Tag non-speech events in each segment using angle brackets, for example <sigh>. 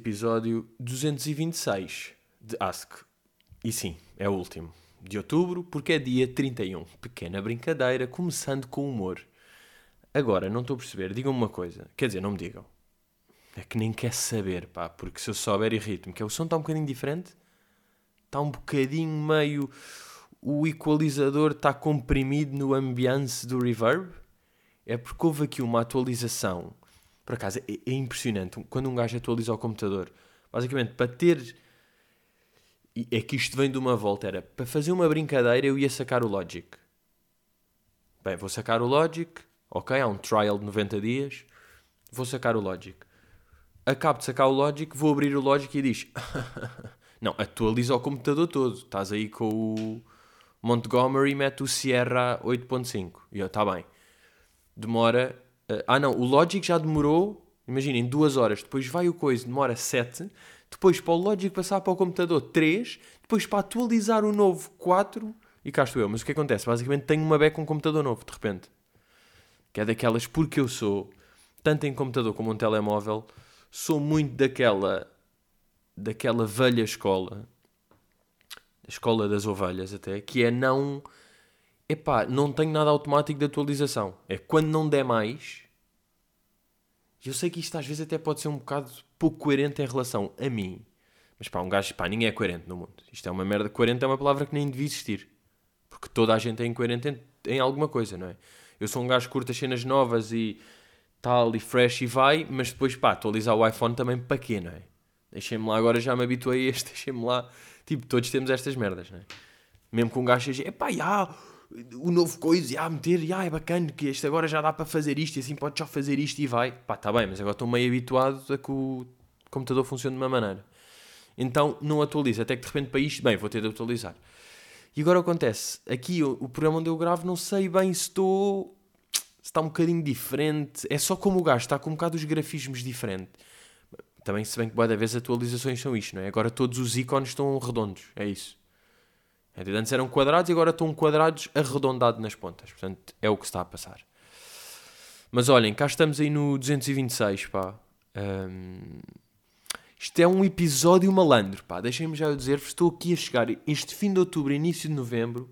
Episódio 226 de Ask. E sim, é o último. De outubro, porque é dia 31. Pequena brincadeira, começando com humor. Agora, não estou a perceber, digam-me uma coisa. Quer dizer, não me digam. É que nem quer saber, pá, porque se eu souber irrito-me. Que é, o som está um bocadinho diferente. Está um bocadinho meio... O equalizador está comprimido no ambiance do reverb. É porque houve aqui uma atualização por acaso, é, é impressionante quando um gajo atualiza o computador. Basicamente, para ter. É que isto vem de uma volta. Era para fazer uma brincadeira, eu ia sacar o Logic. Bem, vou sacar o Logic. Ok, há um trial de 90 dias. Vou sacar o Logic. Acabo de sacar o Logic, vou abrir o Logic e diz: <laughs> Não, atualiza o computador todo. Estás aí com o Montgomery, mete o Sierra 8.5. E eu, está bem. Demora Uh, ah, não, o Logic já demorou, imaginem, duas horas. Depois vai o coisa, demora sete. Depois para o Logic passar para o computador, três. Depois para atualizar o novo, quatro. E cá estou eu. Mas o que acontece? Basicamente tenho uma beca com um computador novo, de repente. Que é daquelas, porque eu sou, tanto em computador como um telemóvel, sou muito daquela, daquela velha escola, escola das ovelhas até, que é não epá, não tenho nada automático de atualização. É quando não der mais. Eu sei que isto às vezes até pode ser um bocado pouco coerente em relação a mim. Mas pá, um gajo, pá, ninguém é coerente no mundo. Isto é uma merda. Coerente é uma palavra que nem devia existir. Porque toda a gente é incoerente em, em alguma coisa, não é? Eu sou um gajo que curta cenas novas e tal, e fresh e vai, mas depois, pá, atualizar o iPhone também para quê, não é? Deixem-me lá, agora já me habituei a este, <laughs> deixem-me lá. Tipo, todos temos estas merdas, não é? Mesmo que um gajo seja, epá, já, o novo coisa, e ah, meter, e ah, é bacana que este agora já dá para fazer isto e assim pode já fazer isto e vai. Pá, tá bem, mas agora estou meio habituado a que o computador funcione de uma maneira. Então não atualiza, até que de repente para isto, bem, vou ter de atualizar. E agora acontece, aqui o, o programa onde eu gravo, não sei bem se estou. se está um bocadinho diferente. É só como o gajo está com um bocado os grafismos diferentes. Também, se bem que boa vez atualizações são isto, não é? Agora todos os ícones estão redondos, é isso. Antes eram quadrados e agora estão quadrados arredondados nas pontas. Portanto, é o que está a passar. Mas olhem, cá estamos aí no 226, pá. Um, isto é um episódio malandro, pá. Deixem-me já dizer-vos, estou aqui a chegar. Este fim de outubro, início de novembro,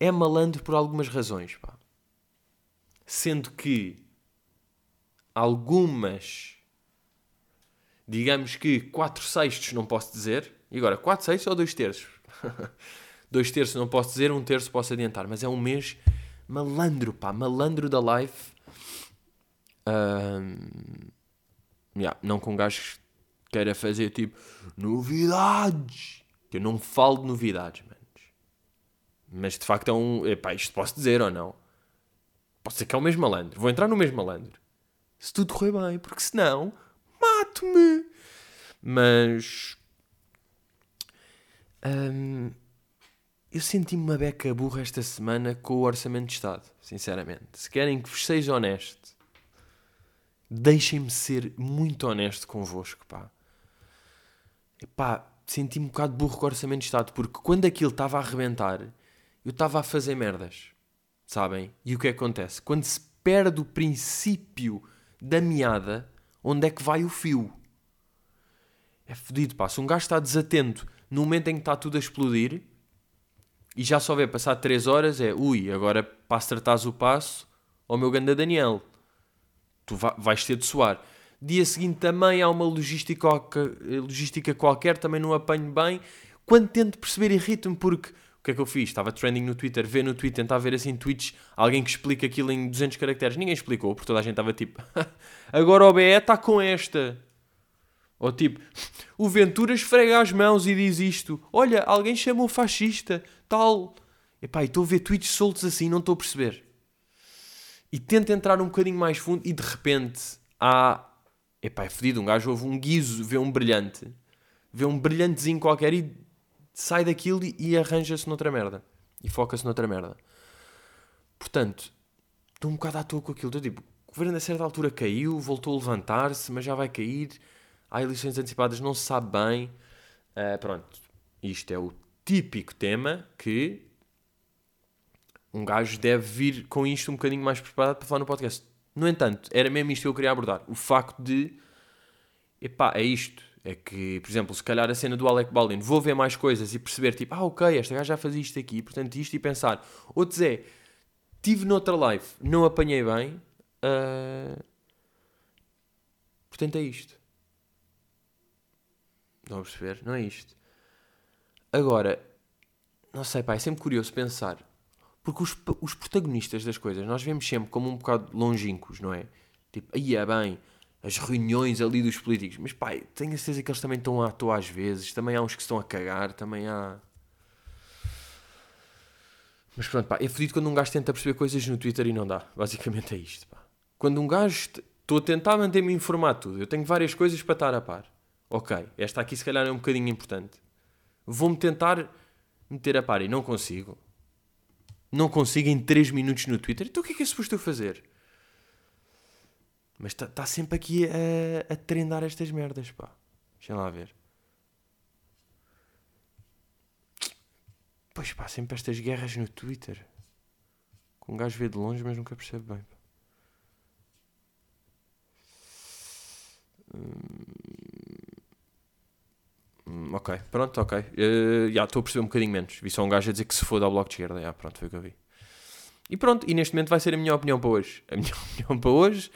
é malandro por algumas razões, pá. Sendo que algumas, digamos que 4 sextos não posso dizer. E agora, 4 sextos ou 2 terços? <laughs> dois terços não posso dizer, um terço posso adiantar, mas é um mês malandro, pá, malandro da life. Um, yeah, não com um gajo que queira fazer tipo novidades. Que eu não falo de novidades, manos. Mas de facto é um. Epá, isto posso dizer ou não? Pode ser que é o mesmo malandro. Vou entrar no mesmo malandro. Se tudo correr bem, porque senão mato-me. Mas. Um, eu senti-me uma beca burra esta semana com o Orçamento de Estado, sinceramente. Se querem que vos seja honesto, deixem-me ser muito honesto convosco, pá. Pá, senti-me um bocado burro com o Orçamento de Estado, porque quando aquilo estava a arrebentar, eu estava a fazer merdas, sabem? E o que acontece? Quando se perde o princípio da meada, onde é que vai o fio? É fodido, pá. Se um gajo está desatento no momento em que está tudo a explodir e já só vê passar 3 horas é ui, agora para acertares o passo ao meu ganda Daniel. Tu vais ter de suar. Dia seguinte também há uma logística, logística qualquer, também não apanho bem. Quando tento perceber, irrita-me porque o que é que eu fiz? Estava trending no Twitter, ver no Twitter, tentar ver assim tweets, alguém que explica aquilo em 200 caracteres. Ninguém explicou, porque toda a gente estava tipo, <laughs> agora o BE está com esta. Ou tipo, <laughs> o Ventura esfrega as mãos e diz isto. Olha, alguém chamou fascista, tal. Epá, estou a ver tweets soltos assim, não estou a perceber. E tento entrar um bocadinho mais fundo e de repente há... Epá, é fedido, um gajo ouve um guizo, vê um brilhante. Vê um brilhantezinho qualquer e sai daquilo e arranja-se noutra merda. E foca-se noutra merda. Portanto, estou um bocado à toa com aquilo. Estou tipo, o governo a certa altura caiu, voltou a levantar-se, mas já vai cair há eleições antecipadas, não se sabe bem. Uh, pronto, isto é o típico tema que um gajo deve vir com isto um bocadinho mais preparado para falar no podcast. No entanto, era mesmo isto que eu queria abordar. O facto de epá, é isto. É que, por exemplo, se calhar a cena do Alec Baldwin, vou ver mais coisas e perceber, tipo, ah, ok, esta gaja já fazia isto aqui, portanto isto, e pensar. Outros é, tive noutra live, não apanhei bem, uh... portanto é isto. Não a perceber? Não é isto. Agora, não sei, pá, é sempre curioso pensar. Porque os, os protagonistas das coisas nós vemos sempre como um bocado longínquos, não é? Tipo, aí é bem, as reuniões ali dos políticos. Mas pá, tenho a certeza que eles também estão à toa às vezes. Também há uns que estão a cagar, também há. Mas pronto, pá, é fodido quando um gajo tenta perceber coisas no Twitter e não dá. Basicamente é isto, pá. Quando um gajo. Estou a tentar manter-me informado tudo. Eu tenho várias coisas para estar a par. Ok, esta aqui se calhar é um bocadinho importante. Vou-me tentar meter a par e não consigo. Não consigo em 3 minutos no Twitter. Então o que é que é suposto eu fazer? Mas está tá sempre aqui a, a trendar estas merdas, pá. Deixa lá ver. Pois pá, sempre estas guerras no Twitter. Com um gajo vê de longe, mas nunca percebe bem. Pá. Hum, ok, pronto, ok. Uh, já estou a perceber um bocadinho menos. Vi só um gajo a dizer que se foda ao bloco de esquerda. Já, pronto, foi o que eu vi. E pronto, e neste momento vai ser a minha opinião para hoje. A minha <laughs> opinião para hoje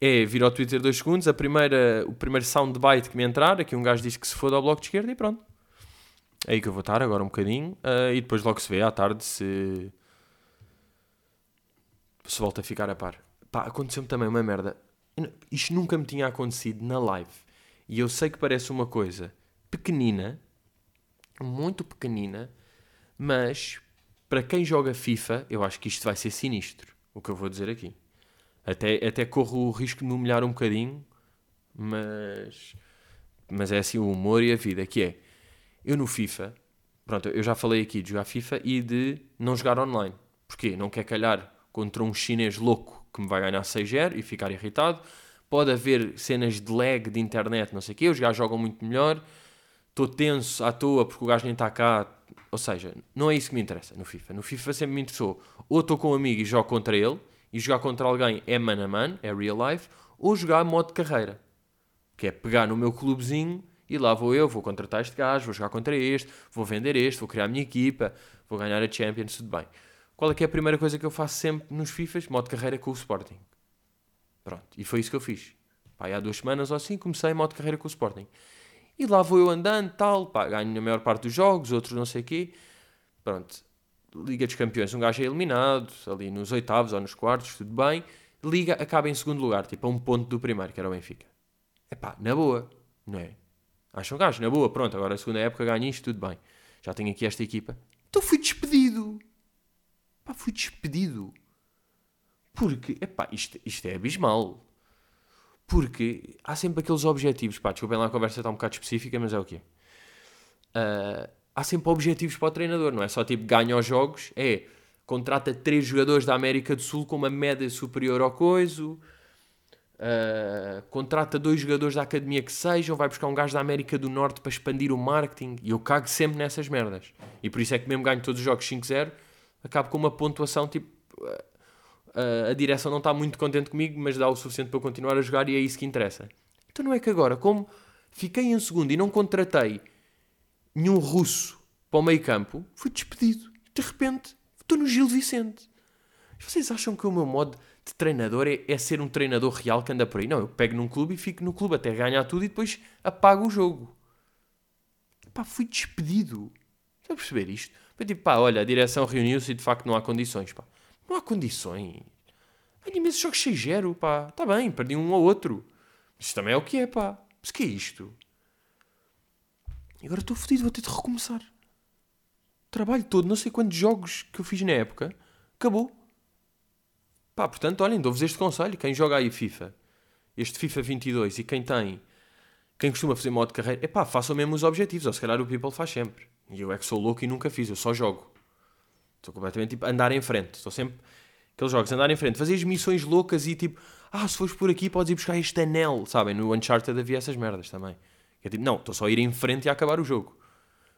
é vir ao Twitter dois segundos, a primeira, o primeiro soundbite que me entrar, aqui um gajo diz que se foda ao bloco de esquerda e pronto. É aí que eu vou estar agora um bocadinho uh, e depois logo se vê à tarde se se volta a ficar a par. Pá, aconteceu-me também uma merda. Isto nunca me tinha acontecido na live. E eu sei que parece uma coisa pequenina, muito pequenina, mas para quem joga FIFA, eu acho que isto vai ser sinistro. O que eu vou dizer aqui. Até, até corro o risco de me humilhar um bocadinho, mas, mas é assim o humor e a vida, que é, eu no FIFA, pronto, eu já falei aqui de jogar FIFA e de não jogar online. Porquê? Não quer calhar contra um chinês louco que me vai ganhar 6-0 e ficar irritado. Pode haver cenas de lag de internet, não sei o quê, os gajos jogam muito melhor. Estou tenso à toa porque o gajo nem está cá. Ou seja, não é isso que me interessa no FIFA. No FIFA sempre me interessou. Ou estou com um amigo e jogo contra ele, e jogar contra alguém é man a man, é real life, ou jogar modo carreira, que é pegar no meu clubezinho e lá vou eu, vou contratar este gajo, vou jogar contra este, vou vender este, vou criar a minha equipa, vou ganhar a Champions, tudo bem. Qual é que é a primeira coisa que eu faço sempre nos FIFAs? Modo carreira com o Sporting. Pronto, e foi isso que eu fiz. Pá, há duas semanas ou assim comecei modo carreira com o Sporting. E lá vou eu andando, tal, pá, ganho na maior parte dos jogos, outros não sei o quê. Pronto, Liga dos Campeões, um gajo é eliminado, ali nos oitavos ou nos quartos, tudo bem. Liga acaba em segundo lugar, tipo a um ponto do primeiro, que era o Benfica. É pá, na boa, não é? Acham gajo, na boa, pronto, agora a segunda época ganho isto, tudo bem. Já tenho aqui esta equipa. Então fui despedido. Pá, fui despedido. Porque, epá, isto, isto é abismal. Porque há sempre aqueles objetivos. Pá, desculpem lá, a conversa está um bocado específica, mas é o quê? Uh, há sempre objetivos para o treinador, não é só tipo ganha os jogos, é contrata três jogadores da América do Sul com uma média superior ao coiso, uh, contrata dois jogadores da academia que sejam, vai buscar um gajo da América do Norte para expandir o marketing, e eu cago sempre nessas merdas. E por isso é que mesmo ganho todos os jogos 5-0, acabo com uma pontuação tipo. Uh, a direção não está muito contente comigo, mas dá o suficiente para eu continuar a jogar e é isso que interessa. Então não é que agora, como fiquei em segundo e não contratei nenhum russo para o meio campo, fui despedido. De repente, estou no Gil Vicente. Vocês acham que o meu modo de treinador é, é, ser um treinador real que anda por aí? Não, eu pego num clube e fico no clube até ganhar tudo e depois apago o jogo. Pá, fui despedido. Estão a perceber isto? Foi tipo, pá, olha, a direção reuniu-se e de facto não há condições, pá. Não há condições. Tenho imensos jogos 6-0, pá. Está bem, perdi um ou outro. Isto também é o que é, pá. Mas que é isto? E agora estou fodido, vou ter de recomeçar. O trabalho todo, não sei quantos jogos que eu fiz na época, acabou. Pá, portanto, olhem, dou-vos este conselho. Quem joga aí FIFA, este FIFA 22, e quem tem, quem costuma fazer modo de carreira, é pá, façam mesmo os objetivos. Ou se calhar o People faz sempre. E eu é que sou louco e nunca fiz, eu só jogo. Estou completamente tipo, andar em frente. Estou sempre. Aqueles jogos, andar em frente, fazer as missões loucas e tipo, ah, se fores por aqui podes ir buscar este anel. Sabem, no Uncharted havia essas merdas também. É tipo, não, estou só a ir em frente e a acabar o jogo.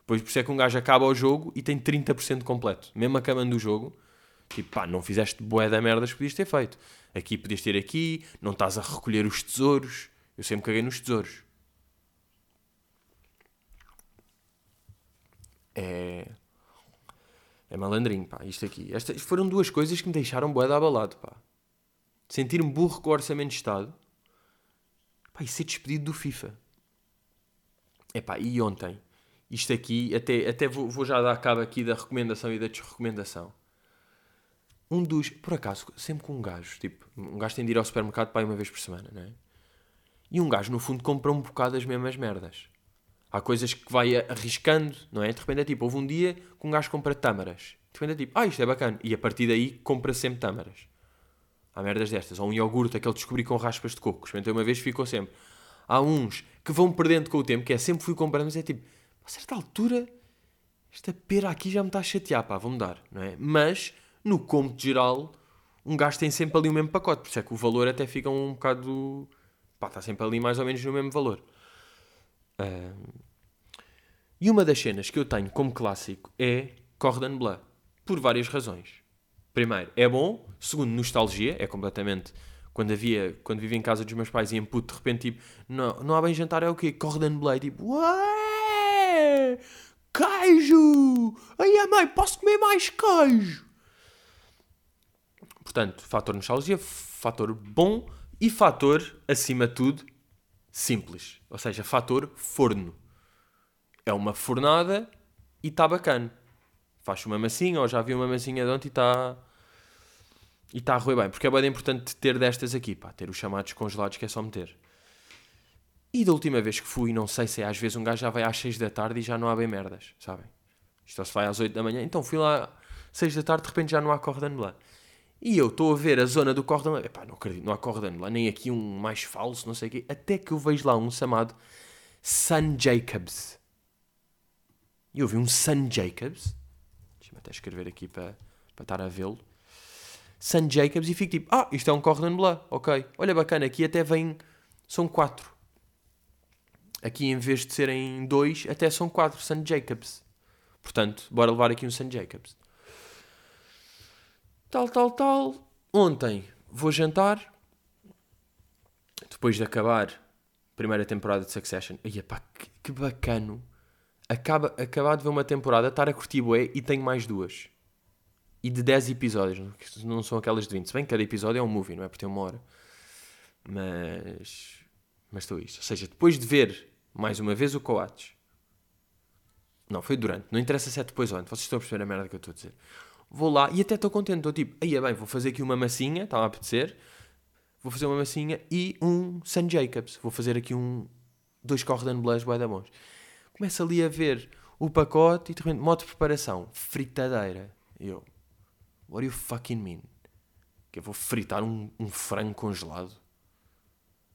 Pois por isso é que um gajo acaba o jogo e tem 30% completo. Mesmo acabando o jogo, tipo, pá, não fizeste boé da merdas que podias ter feito. Aqui podias ter aqui, não estás a recolher os tesouros. Eu sempre caguei nos tesouros. É malandrinho, pá, isto aqui. Estas foram duas coisas que me deixaram boeda abalado, pá. Sentir-me burro com o orçamento de Estado. Pá, e ser despedido do FIFA. É pá, e ontem? Isto aqui, até, até vou, vou já dar cabo aqui da recomendação e da desrecomendação. Um dos, por acaso, sempre com um gajo, tipo, um gajo tem de ir ao supermercado para ir uma vez por semana, não é? E um gajo, no fundo, compra um bocado as mesmas merdas. Há coisas que vai arriscando, não é? De repente é tipo, houve um dia que um gajo compra tâmaras. De repente é tipo, ah, isto é bacana. E a partir daí compra sempre tâmaras. Há merdas destas. Ou um iogurte, aquele descobri com raspas de coco. Experimentei uma vez ficou sempre. Há uns que vão perdendo com o tempo, que é sempre fui comprando, mas é tipo, a certa altura, esta pera aqui já me está a chatear, pá, vou mudar, não é? Mas no cômodo geral, um gajo tem sempre ali o mesmo pacote, por isso é que o valor até fica um bocado. pá, está sempre ali mais ou menos no mesmo valor. Uh... E uma das cenas que eu tenho como clássico é Cordon Bleu, por várias razões. Primeiro, é bom. Segundo, nostalgia, é completamente. Quando havia, quando vivia em casa dos meus pais e em puto, de repente, tipo, não, não há bem jantar, é o quê? Cordon Bleu, tipo, ué, queijo! Ai, mãe, posso comer mais queijo? Portanto, fator nostalgia, fator bom e fator, acima de tudo, simples. Ou seja, fator forno. É uma fornada e está bacana. Faz uma massinha, ou já vi uma massinha de ontem e está... E está a roer bem. Porque é bem importante ter destas aqui, pá. Ter os chamados congelados que é só meter. E da última vez que fui, não sei se é, às vezes um gajo já vai às 6 da tarde e já não há bem merdas, sabem? Isto se vai às 8 da manhã. Então fui lá 6 da tarde, de repente já não há cordon bleu. E eu estou a ver a zona do cordão. Epá, não acredito, não há cordão lá, nem aqui um mais falso, não sei o quê. Até que eu vejo lá um chamado Sun Jacobs. E eu vi um Sun Jacobs. Deixa-me até escrever aqui para, para estar a vê-lo. Sun Jacobs e fico tipo, ah, isto é um cordon bleu, ok. Olha bacana, aqui até vem, são quatro. Aqui em vez de serem dois, até são quatro Sun Jacobs. Portanto, bora levar aqui um Sun Jacobs tal, tal, tal. Ontem vou jantar. Depois de acabar a primeira temporada de Succession. Ai, pá, que, que bacano. Acaba, acabar de ver uma temporada, estar a curtir bué e tenho mais duas. E de 10 episódios, não são aquelas de 20. Se bem que cada episódio é um movie, não é? Porque tem uma hora. Mas. Mas estou isto. Ou seja, depois de ver mais uma vez o Coates. Não, foi durante. Não interessa se é depois ou antes. Vocês estão a perceber a merda que eu estou a dizer vou lá e até estou contente. Estou tipo, aí é bem, vou fazer aqui uma massinha, estava a apetecer. Vou fazer uma massinha e um San Jacobs. Vou fazer aqui um. Dois Cordon Bleus bué da bons. Começo ali a ver o pacote e de repente, modo de preparação, fritadeira. E eu, what do you fucking mean? Que eu vou fritar um, um frango congelado?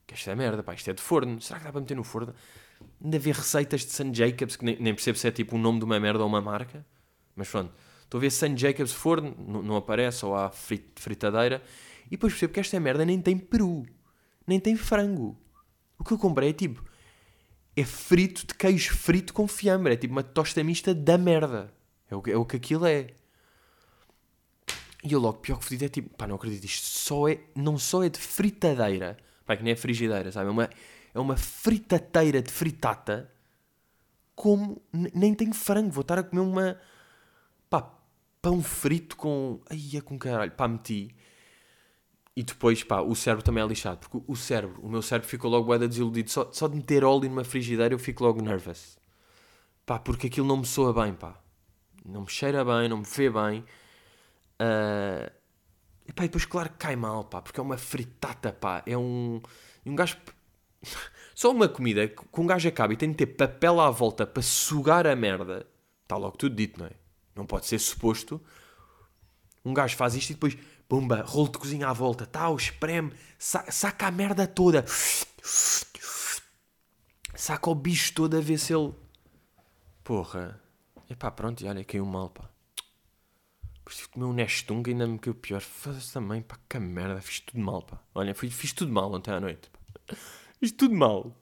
Que isto é merda, pá, isto é de forno. Será que dá para meter no forno? Ainda ver receitas de San Jacobs, que nem, nem percebo se é tipo o nome de uma merda ou uma marca. Mas pronto, Estou a ver St. Jacobs Forno, não, aparece, ou há fritadeira. E depois percebo que esta merda nem tem peru. Nem tem frango. O que eu comprei é tipo... É frito de queijo frito com fiambre. É tipo uma tosta mista da merda. É o, é o que aquilo é. E eu logo, pior que fedido, é tipo... Pá, não acredito. Isto só é... Não só é de fritadeira. Pá, que nem é frigideira, sabe? É uma, é uma fritateira de fritata. Como... Nem tem frango. Vou estar a comer uma... Pão frito com. Ai, é com caralho. Pá, meti. E depois, pá, o cérebro também é lixado. Porque o cérebro, o meu cérebro ficou logo bué desiludido. Só, só de meter óleo numa frigideira eu fico logo nervous. Pá, porque aquilo não me soa bem, pá. Não me cheira bem, não me vê bem. Uh... E pá, e depois, claro que cai mal, pá. Porque é uma fritata, pá. É um. Um gajo. <laughs> Só uma comida que um gajo acaba e tem de ter papel à volta para sugar a merda. Está logo tudo dito, não é? Não pode ser suposto. Um gajo faz isto e depois, pumba, rolo de cozinha à volta, tal, espreme, sa saca a merda toda. Saca o bicho todo a ver se ele. Porra. Epá, pronto, e olha, caiu mal, pá. Depois tive que comer um Nestung e ainda me caiu pior. Foda-se também, pá, que merda, fiz tudo mal, pá. Olha, fiz, fiz tudo mal ontem à noite, pá. Fiz tudo mal.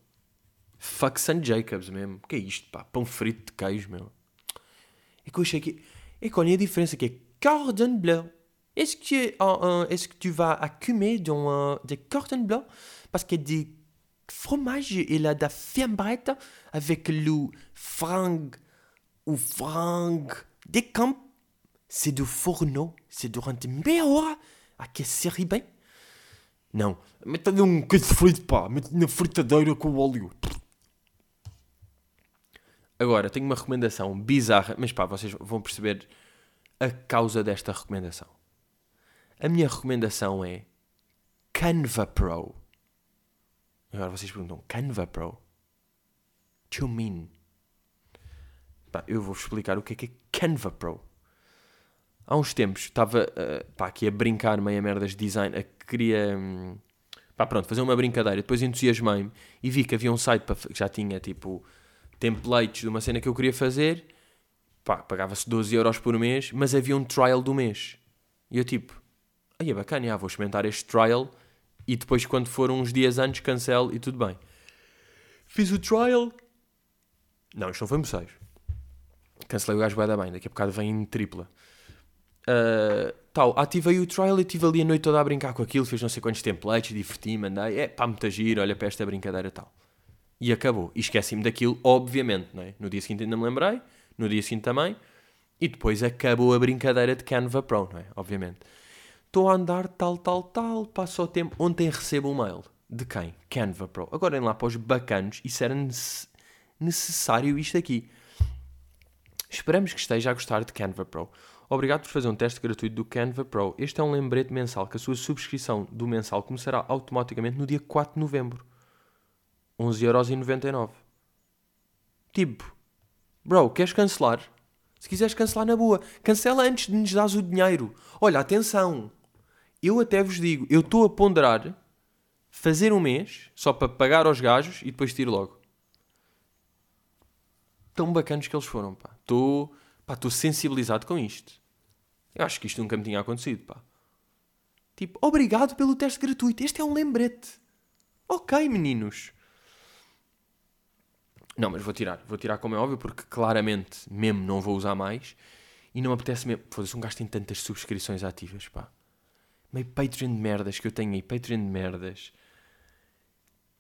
Fuck St. Jacobs mesmo. Que é isto, pá? Pão frito de queijo, meu. Et que je et qu'on a différence que cordon bleu. Est-ce que, uh, est-ce que tu vas accumuler dans uh, des cordon bleu parce que des fromages et la da fiambrette avec le frangue o Frank de Camp, c'est do forno, c'est durante meia hora, aquecer bem. Não, meta-lhe um queijo frito, pá, mete na fritadeira com óleo. Agora, tenho uma recomendação bizarra, mas pá, vocês vão perceber a causa desta recomendação. A minha recomendação é Canva Pro. Agora vocês perguntam, Canva Pro? What you mean? Pá, eu vou explicar o que é que é Canva Pro. Há uns tempos estava uh, pá, aqui a brincar meia merdas de design, a queria hum, pá, pronto, fazer uma brincadeira. Depois entusiasmei-me e vi que havia um site para, que já tinha tipo templates de uma cena que eu queria fazer. Pá, pagava-se 12 euros por mês, mas havia um trial do mês. E eu tipo, aí é bacana, já, vou experimentar este trial e depois quando for uns dias antes cancelo e tudo bem. Fiz o trial. Não, isto não foi moceiros. Cancelei o gajo dar bem, daqui a bocado vem em tripla. Uh, tal, ativei o trial e estive ali a noite toda a brincar com aquilo, fiz não sei quantos templates, diverti-me, andei, é pá, muita giro, olha para esta brincadeira tal. E acabou. E esqueci-me daquilo, obviamente, não é? No dia seguinte ainda me lembrei, no dia seguinte também, e depois acabou a brincadeira de Canva Pro, não é? Obviamente. Estou a andar tal, tal, tal, passa o tempo. Ontem recebo um mail. De quem? Canva Pro. Agora, lá para os bacanos, isso era necessário isto aqui. Esperamos que esteja a gostar de Canva Pro. Obrigado por fazer um teste gratuito do Canva Pro. Este é um lembrete mensal que a sua subscrição do mensal começará automaticamente no dia 4 de novembro. 11,99€. Tipo, bro, queres cancelar? Se quiseres cancelar na boa, cancela antes de nos dar o dinheiro. Olha, atenção, eu até vos digo, eu estou a ponderar fazer um mês só para pagar aos gajos e depois tiro logo. Tão bacanos que eles foram, pá. Estou Estou sensibilizado com isto. Eu acho que isto nunca me tinha acontecido, pá. Tipo, obrigado pelo teste gratuito. Este é um lembrete. Ok, meninos. Não, mas vou tirar. Vou tirar como é óbvio, porque claramente mesmo não vou usar mais. E não me apetece mesmo. Foda-se, um gajo tem tantas subscrições ativas, pá. Meio Patreon de merdas que eu tenho aí. Patreon de merdas.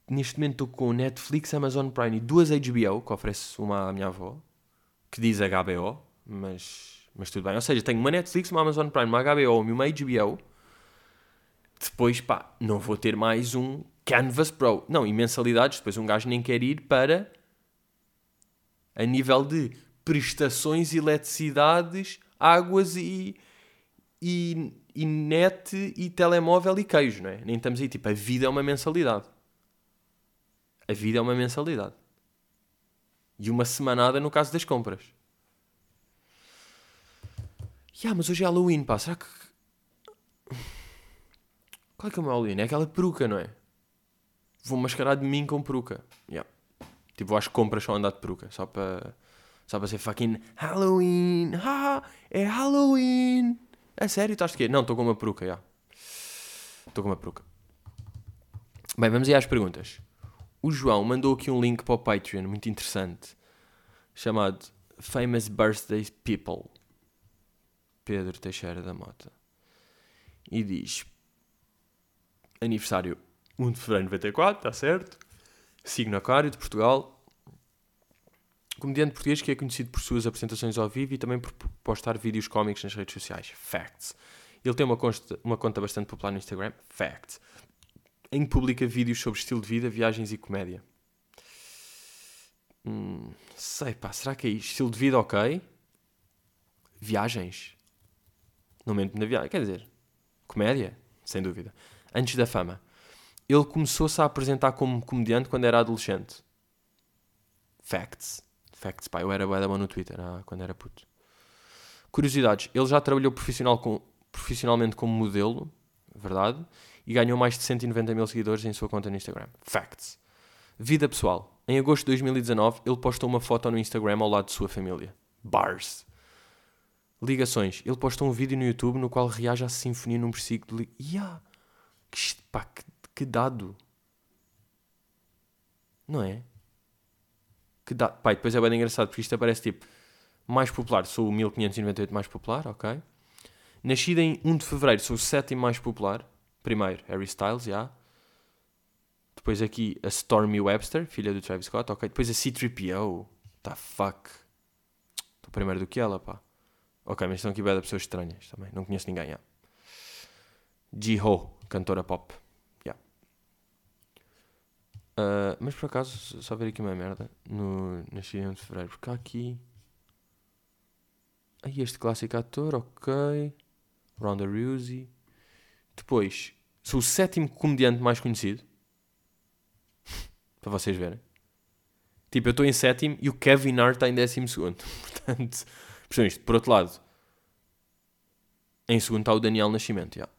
Neste momento estou com Netflix, Amazon Prime e duas HBO, que oferece uma à minha avó, que diz HBO mas, mas tudo bem. Ou seja, tenho uma Netflix, uma Amazon Prime, uma HBO e uma HBO. Depois, pá, não vou ter mais um Canvas Pro. Não, e mensalidades, depois um gajo nem quer ir para a nível de prestações, eletricidades, águas e, e, e net e telemóvel e queijo, não é? Nem estamos aí, tipo, a vida é uma mensalidade. A vida é uma mensalidade. E uma semanada no caso das compras. Yeah, mas hoje é Halloween, pá. Será que. Qual é que é o meu Halloween? É aquela peruca, não é? Vou mascarar de mim com peruca. Yeah. Tipo, vou às compras só andar de peruca. Só para. Só para ser fucking Halloween. Ah, é Halloween. É sério? Estás de quê? Não, estou com uma peruca, já. Estou com uma peruca. Bem, vamos aí às perguntas. O João mandou aqui um link para o Patreon muito interessante chamado Famous Birthday People. Pedro Teixeira da Mota. E diz: Aniversário 1 de fevereiro de 94, está certo? Signo Aquário de Portugal. Comediante português que é conhecido por suas apresentações ao vivo e também por postar vídeos cómicos nas redes sociais. Facts. Ele tem uma, consta, uma conta bastante popular no Instagram. Facts. Em que publica vídeos sobre estilo de vida, viagens e comédia. Hum, sei pá, será que é isto? Estilo de vida ok? Viagens? no momento da viagem. Quer dizer, comédia, sem dúvida. Antes da fama. Ele começou-se a apresentar como comediante quando era adolescente. Facts. Facts, pá. Eu era bué no Twitter ah, quando era puto. Curiosidades. Ele já trabalhou profissional com, profissionalmente como modelo, verdade, e ganhou mais de 190 mil seguidores em sua conta no Instagram. Facts. Vida pessoal. Em agosto de 2019, ele postou uma foto no Instagram ao lado de sua família. Bars. Ligações. Ele posta um vídeo no YouTube no qual reage à sinfonia num versículo de. Yeah, que, pá, que, que dado. Não é? Que dado. Pá, depois é bem engraçado porque isto aparece tipo. Mais popular, sou o 1598 mais popular, ok. Nascido em 1 de Fevereiro, sou o sétimo mais popular. Primeiro, Harry Styles, já. Yeah. Depois aqui a Stormy Webster, filha do Travis Scott, ok. Depois a C-3PO, tá fuck. Estou primeiro do que ela, pá. Ok, mas estão aqui bem pessoas estranhas também. Não conheço ninguém, já. Ji-Ho, cantora pop. Uh, mas por acaso, só ver aqui uma merda no, nasci de fevereiro. Porque há aqui. Aí este clássico ator, ok. Ronda Rousey. Depois, sou o sétimo comediante mais conhecido. <laughs> Para vocês verem. Tipo, eu estou em sétimo e o Kevin Hart está em décimo segundo. <laughs> Portanto, percebem isto. Por outro lado, em segundo está o Daniel Nascimento. Yeah.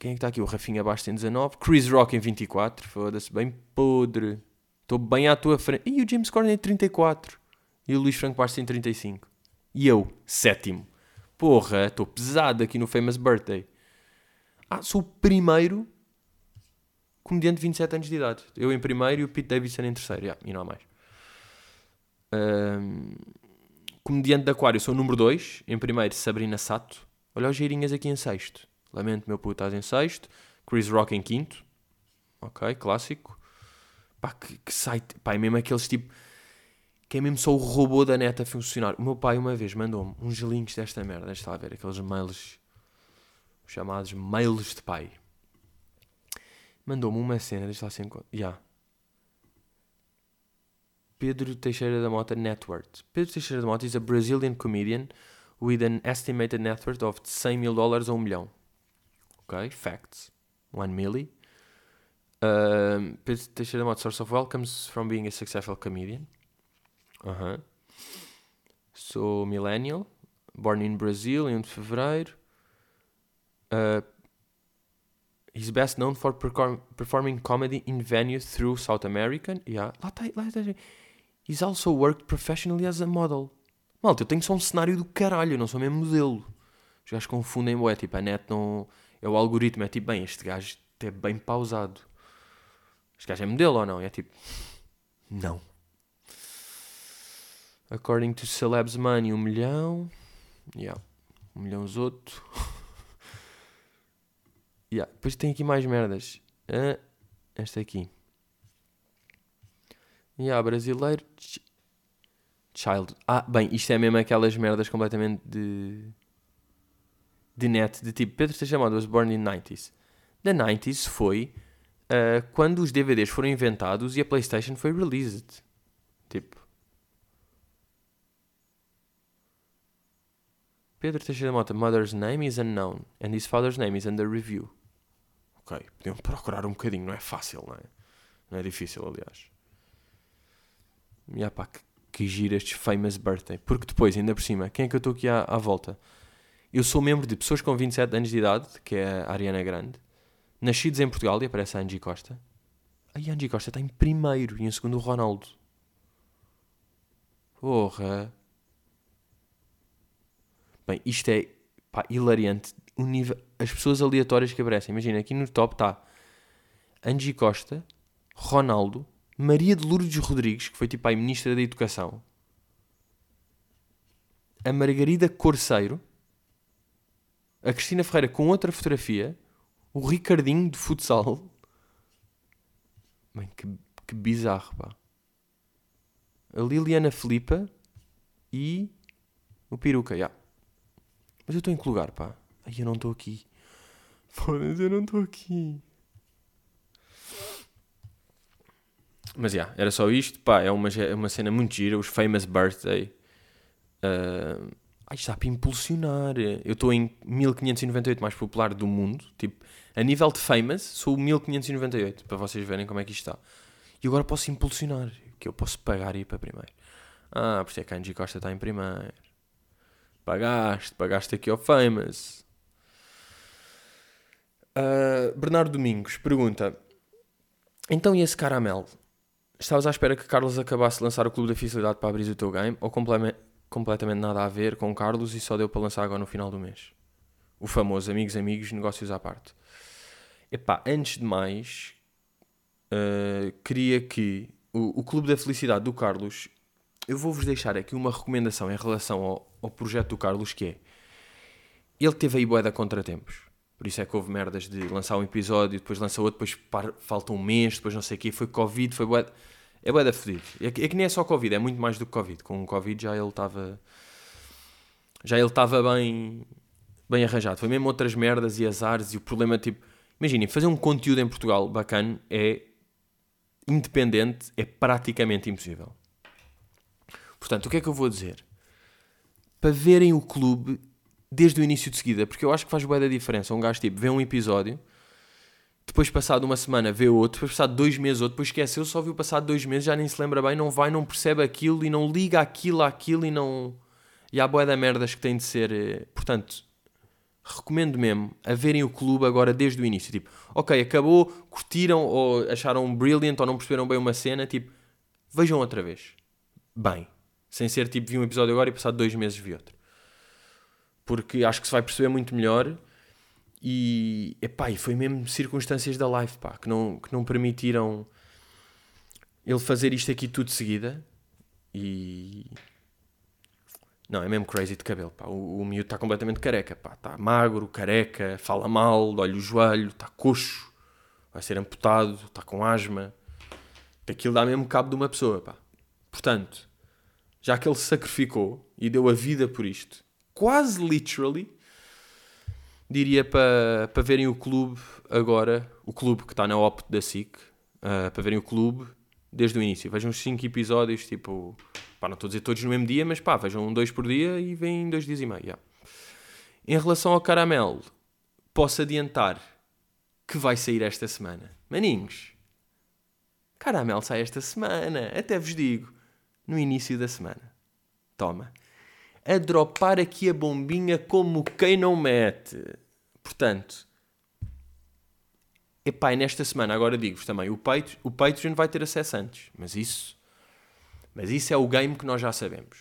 Quem é que está aqui? O Rafinha Bastos em 19. Chris Rock em 24. Foda-se, bem podre. Estou bem à tua frente. E o James Corden em 34. E o Luís Franco Bastos em 35. E eu, sétimo. Porra, estou pesado aqui no Famous Birthday. Ah, sou o primeiro comediante de 27 anos de idade. Eu em primeiro e o Pete Davidson em terceiro. Yeah, e não há mais. Um, comediante de Aquário, sou o número 2. Em primeiro, Sabrina Sato. Olha os geirinhas aqui em sexto. Lamento, meu puto, estás em sexto. Chris Rock em quinto. Ok, clássico. Pá, que, que site. Pá, é mesmo aqueles tipo. Que é mesmo só o robô da neta a funcionar. O meu pai uma vez mandou-me uns links desta merda. Deixa lá ver. Aqueles mails. Chamados mails de pai. Mandou-me uma cena. Deixa lá se encontrar. Já. Yeah. Pedro Teixeira da Mota net worth. Pedro Teixeira da Mota is a Brazilian comedian with an estimated net worth of 100 mil dólares a um milhão. Ok, facts. 1 milli. Um, Pedro Teixeira da Mota, source of wealth comes from being a successful comedian. Uh -huh. Sou millennial. Born in Brazil, em 1 de fevereiro. Uh, he's best known for performing comedy in venues through South American. Yeah. Lá está, está. He's also worked professionally as a model. Malta, eu tenho só um cenário do caralho, não sou mesmo modelo. Os gajos confundem, é tipo, a net não. É o algoritmo, é tipo, bem, este gajo é bem pausado. Este gajo é modelo ou não? é tipo, não. According to Celebs Money, um milhão. Yeah. Um milhão os outros. <laughs> yeah. Depois tem aqui mais merdas. Uh, esta aqui. E yeah, brasileiro. Child. Ah, bem, isto é mesmo aquelas merdas completamente de. De net. De tipo, Pedro chamado was born in 90s. The 90s foi uh, quando os DVDs foram inventados e a PlayStation foi released. Tipo. Pedro Teixeira Mota, mother's name is unknown and his father's name is under review. Ok, podiam procurar um bocadinho, não é fácil, não é? Não é difícil, aliás. E yeah, pá, que, que gira estes famous birthday. Porque depois, ainda por cima, quem é que eu estou aqui à, à volta? Eu sou membro de pessoas com 27 anos de idade, que é a Ariana Grande, nascidos em Portugal, e aparece a Angie Costa. Aí a Angie Costa está em primeiro e em segundo o Ronaldo. Porra. Bem, isto é pá, hilariante. O nível, as pessoas aleatórias que aparecem. Imagina, aqui no top está Angie Costa, Ronaldo, Maria de Lourdes Rodrigues, que foi tipo a Ministra da Educação, a Margarida Corceiro, a Cristina Ferreira com outra fotografia, o Ricardinho de futsal. Bem, que, que bizarro, pá. A Liliana Filipa e o Peruca, já. Yeah. Mas eu estou em que lugar, pá? Ai, eu não estou aqui. <laughs> Foda-se, eu não estou aqui. Mas já, yeah, era só isto. Pá, é uma, é uma cena muito gira. Os Famous Birthday. Uh, ai, está para impulsionar. Eu estou em 1598 mais popular do mundo. Tipo, a nível de famous, sou 1598. Para vocês verem como é que isto está. E agora posso impulsionar. Que eu posso pagar e ir para primeiro. Ah, por isso é que a Angie Costa está em primeiro. Pagaste, pagaste aqui ao Famous. Uh, Bernardo Domingos pergunta: Então e esse caramelo? Estavas à espera que Carlos acabasse de lançar o Clube da Facilidade para abrir o teu game ou completamente nada a ver com Carlos e só deu para lançar agora no final do mês? O famoso amigos, amigos, negócios à parte. Epá, antes de mais, uh, queria que o, o Clube da Felicidade do Carlos, eu vou-vos deixar aqui uma recomendação em relação ao, ao projeto do Carlos, que é, ele teve aí boeda contratempos. Por isso é que houve merdas de lançar um episódio, depois lança outro, depois falta um mês, depois não sei o quê, foi Covid, foi boeda É bué da fedido. É que, é que nem é só Covid, é muito mais do que Covid. Com o Covid já ele estava. Já ele estava bem. Bem arranjado. Foi mesmo outras merdas e azares e o problema, tipo. Imaginem, fazer um conteúdo em Portugal bacana é. Independente, é praticamente impossível. Portanto, o que é que eu vou dizer? Para verem o clube desde o início de seguida, porque eu acho que faz bué da diferença. Um gajo, tipo, vê um episódio depois passado uma semana vê outro, depois passado dois meses outro, depois esqueceu, só viu passado dois meses, já nem se lembra bem, não vai, não percebe aquilo e não liga aquilo àquilo e não... E há boé da merdas que tem de ser... Eh, portanto, recomendo mesmo a verem o clube agora desde o início. Tipo, ok, acabou, curtiram ou acharam brilliant ou não perceberam bem uma cena, tipo, vejam outra vez. Bem. Sem ser tipo, vi um episódio agora e passado dois meses vi outro. Porque acho que se vai perceber muito melhor e, epá, e foi mesmo circunstâncias da live, pá, que não, que não permitiram ele fazer isto aqui tudo de seguida. E. Não, é mesmo crazy de cabelo, pá. O, o miúdo está completamente careca. Está magro, careca, fala mal, olha o joelho, está coxo, vai ser amputado, está com asma. Aquilo dá mesmo cabo de uma pessoa, pá. Portanto, já que ele se sacrificou e deu a vida por isto, quase literally, diria para, para verem o clube agora, o clube que está na OP da SIC, uh, para verem o clube desde o início. Vejam os 5 episódios, tipo, pá, não estou a dizer todos no mesmo dia, mas pá, vejam dois por dia e vêm dois dias e meio. Yeah. Em relação ao caramelo, posso adiantar que vai sair esta semana. Maninhos, caramelo sai esta semana, até vos digo, no início da semana. Toma a dropar aqui a bombinha como quem não mete. Portanto, epá, nesta semana, agora digo-vos também, o, Patreon, o Patreon vai ter acesso antes, mas isso, mas isso é o game que nós já sabemos.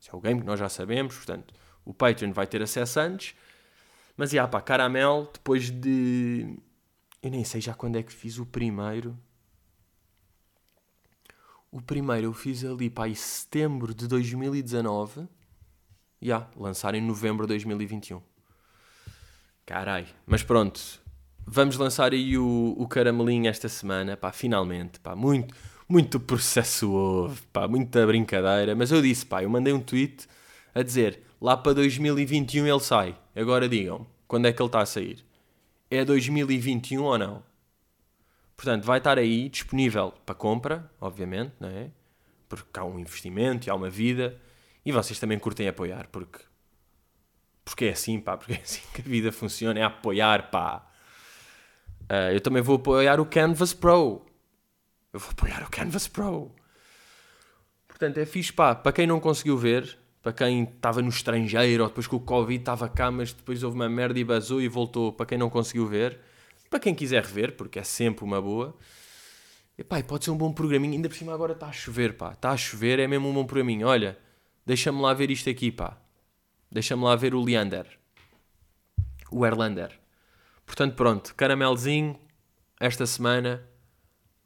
Isso é o game que nós já sabemos, portanto, o Patreon vai ter acesso antes, mas, já, pá, Caramel, depois de... Eu nem sei já quando é que fiz o primeiro. O primeiro eu fiz ali, pá, em setembro de 2019 yeah, lançar em novembro de 2021. Carai. Mas pronto, vamos lançar aí o, o caramelinho esta semana, pá, finalmente, pá, muito, muito processo houve, pá, muita brincadeira. Mas eu disse, pá, eu mandei um tweet a dizer, lá para 2021 ele sai. Agora digam, quando é que ele está a sair? É 2021 ou não? Portanto, vai estar aí disponível para compra, obviamente, não é? Porque há um investimento e há uma vida. E vocês também curtem apoiar, porque. Porque é assim, pá, porque é assim que a vida funciona, é apoiar, pá. Uh, eu também vou apoiar o Canvas Pro. Eu vou apoiar o Canvas Pro. Portanto, é fixe, pá. Para quem não conseguiu ver, para quem estava no estrangeiro, ou depois que o Covid estava cá, mas depois houve uma merda e basou e voltou. Para quem não conseguiu ver, para quem quiser rever, porque é sempre uma boa. E pá, pode ser um bom programinho. Ainda por cima agora está a chover, pá. Está a chover, é mesmo um bom programinho. Olha, Deixa-me lá ver isto aqui, pá. Deixa-me lá ver o Leander. O Erlander. Portanto, pronto. Caramelzinho, esta semana,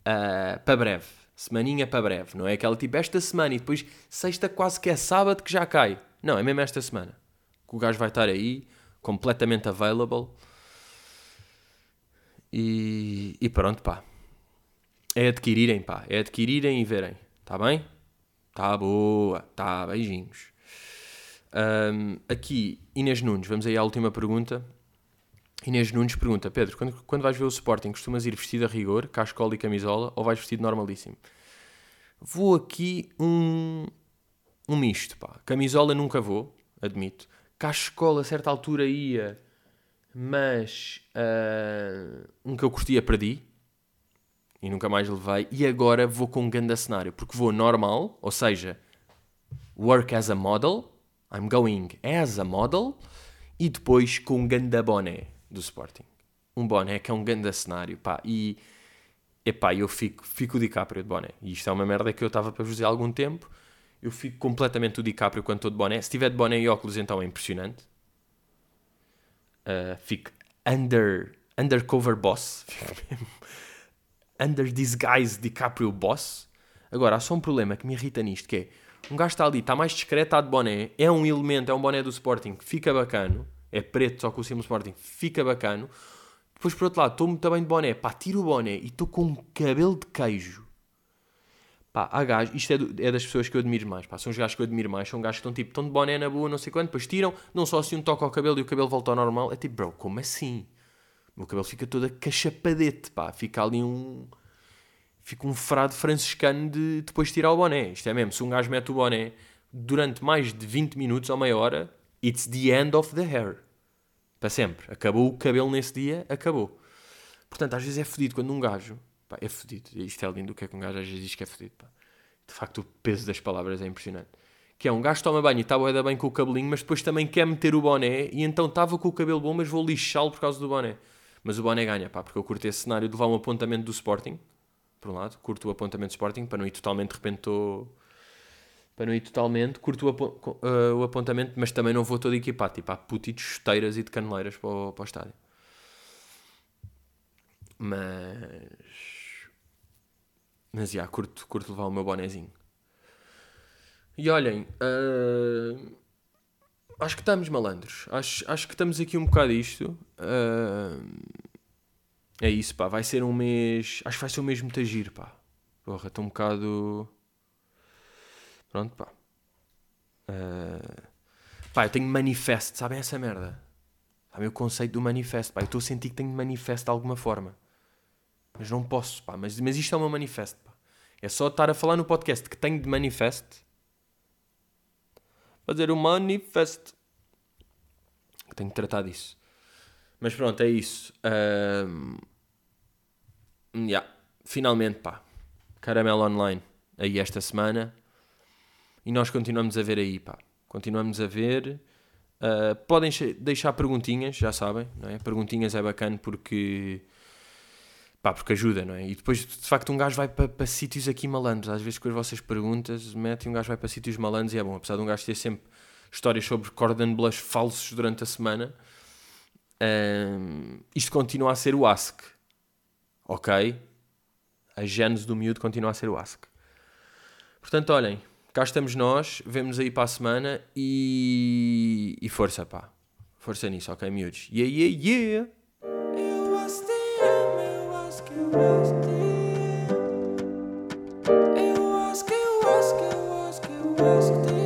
uh, para breve. Semaninha para breve. Não é aquela tipo esta semana e depois sexta quase que é sábado que já cai. Não, é mesmo esta semana. Que o gajo vai estar aí, completamente available. E, e pronto, pá. É adquirirem, pá. É adquirirem e verem. Está bem? Tá boa, tá, beijinhos. Um, aqui, Inês Nunes, vamos aí à última pergunta. Inês Nunes pergunta: Pedro, quando, quando vais ver o Sporting, costumas ir vestido a rigor, cascola e camisola, ou vais vestido normalíssimo? Vou aqui um, um misto, pá. Camisola nunca vou, admito. Cascola a certa altura ia, mas uh, um que eu curtia perdi e nunca mais levei. E agora vou com um grande cenário, porque vou normal, ou seja, work as a model, I'm going as a model, e depois com um grande boné do Sporting. Um boné que é um grande cenário, pá, e epá, eu fico, fico o DiCaprio de boné. E isto é uma merda que eu estava para vos dizer há algum tempo. Eu fico completamente o DiCaprio quando estou de boné. Se tiver de boné e óculos, então é impressionante. Uh, fico under, undercover boss. <laughs> under disguise DiCaprio boss. Agora, há só um problema que me irrita nisto, que é, um gajo está ali, está mais discreto, está de boné, é um elemento, é um boné do Sporting, fica bacano, é preto só com o símbolo Sporting, fica bacano. Depois, por outro lado, estou muito bem de boné, pá, tiro o boné e estou com um cabelo de queijo. Pá, há gajos, isto é, do- é das pessoas que eu admiro mais, pá, são os gajos que eu admiro mais, são gajos que estão tipo, estão de boné na boa, não sei quanto, depois tiram, não só assim um toque ao cabelo e o cabelo volta ao normal, é tipo, bro, como assim? O meu cabelo fica todo acachapadete, pá, fica ali um... Fica um frado franciscano de depois tirar o boné, isto é mesmo, se um gajo mete o boné durante mais de 20 minutos ou meia hora, it's the end of the hair. Para sempre. Acabou o cabelo nesse dia, acabou. Portanto, às vezes é fodido quando um gajo. Pá, é fodido. Isto é lindo o que é que um gajo às vezes diz que é fodido. Pá. De facto, o peso das palavras é impressionante. Que é um gajo toma banho e está bué bem com o cabelinho, mas depois também quer meter o boné e então estava com o cabelo bom, mas vou lixá-lo por causa do boné. Mas o boné ganha, pá, porque eu curto esse cenário de levar um apontamento do Sporting, por um lado, curto o apontamento do Sporting, para não ir totalmente, de repente estou. Para não ir totalmente, curto o, apo- co- eh, o apontamento, mas também não vou todo equipado, tipo, há puti de chuteiras e de caneleiras para o, para o estádio. Mas. Mas, já, curto, curto levar o meu bonezinho. E olhem, ah, acho que estamos malandros. Acho, acho que estamos aqui um bocado isto. Ah, é isso, pá. Vai ser um mês. Acho que vai ser um mês muito agir, pá. Porra, estou um bocado. Pronto, pá. Ah, pá, eu tenho manifesto, sabem essa merda? Sabem o conceito do manifesto, pá. Eu estou a sentir que tenho manifesto de alguma forma. Mas não posso, pá. Mas, mas isto é o meu manifesto, pá. É só estar a falar no podcast que tenho de manifesto. Fazer o manifesto. Que tenho que tratar disso. Mas pronto, é isso. Ahm, yeah. Finalmente, pá. Caramelo Online. Aí esta semana. E nós continuamos a ver aí, pá. Continuamos a ver. Ah, podem deixar perguntinhas, já sabem, não é? Perguntinhas é bacana porque. Pá, porque ajuda, não é? E depois, de facto, um gajo vai para, para sítios aqui malandros. Às vezes, com as vossas perguntas, mete um gajo vai para sítios malandros e é bom. Apesar de um gajo ter sempre histórias sobre cordon blush falsos durante a semana, ahm, isto continua a ser o Ask. Ok? A gênese do miúdo continua a ser o Ask. Portanto, olhem, cá estamos nós, vemos aí para a semana e, e força, pá. Força nisso, ok, miúdos? Yeah, yeah, yeah! Ask it, ask it, ask it, ask it.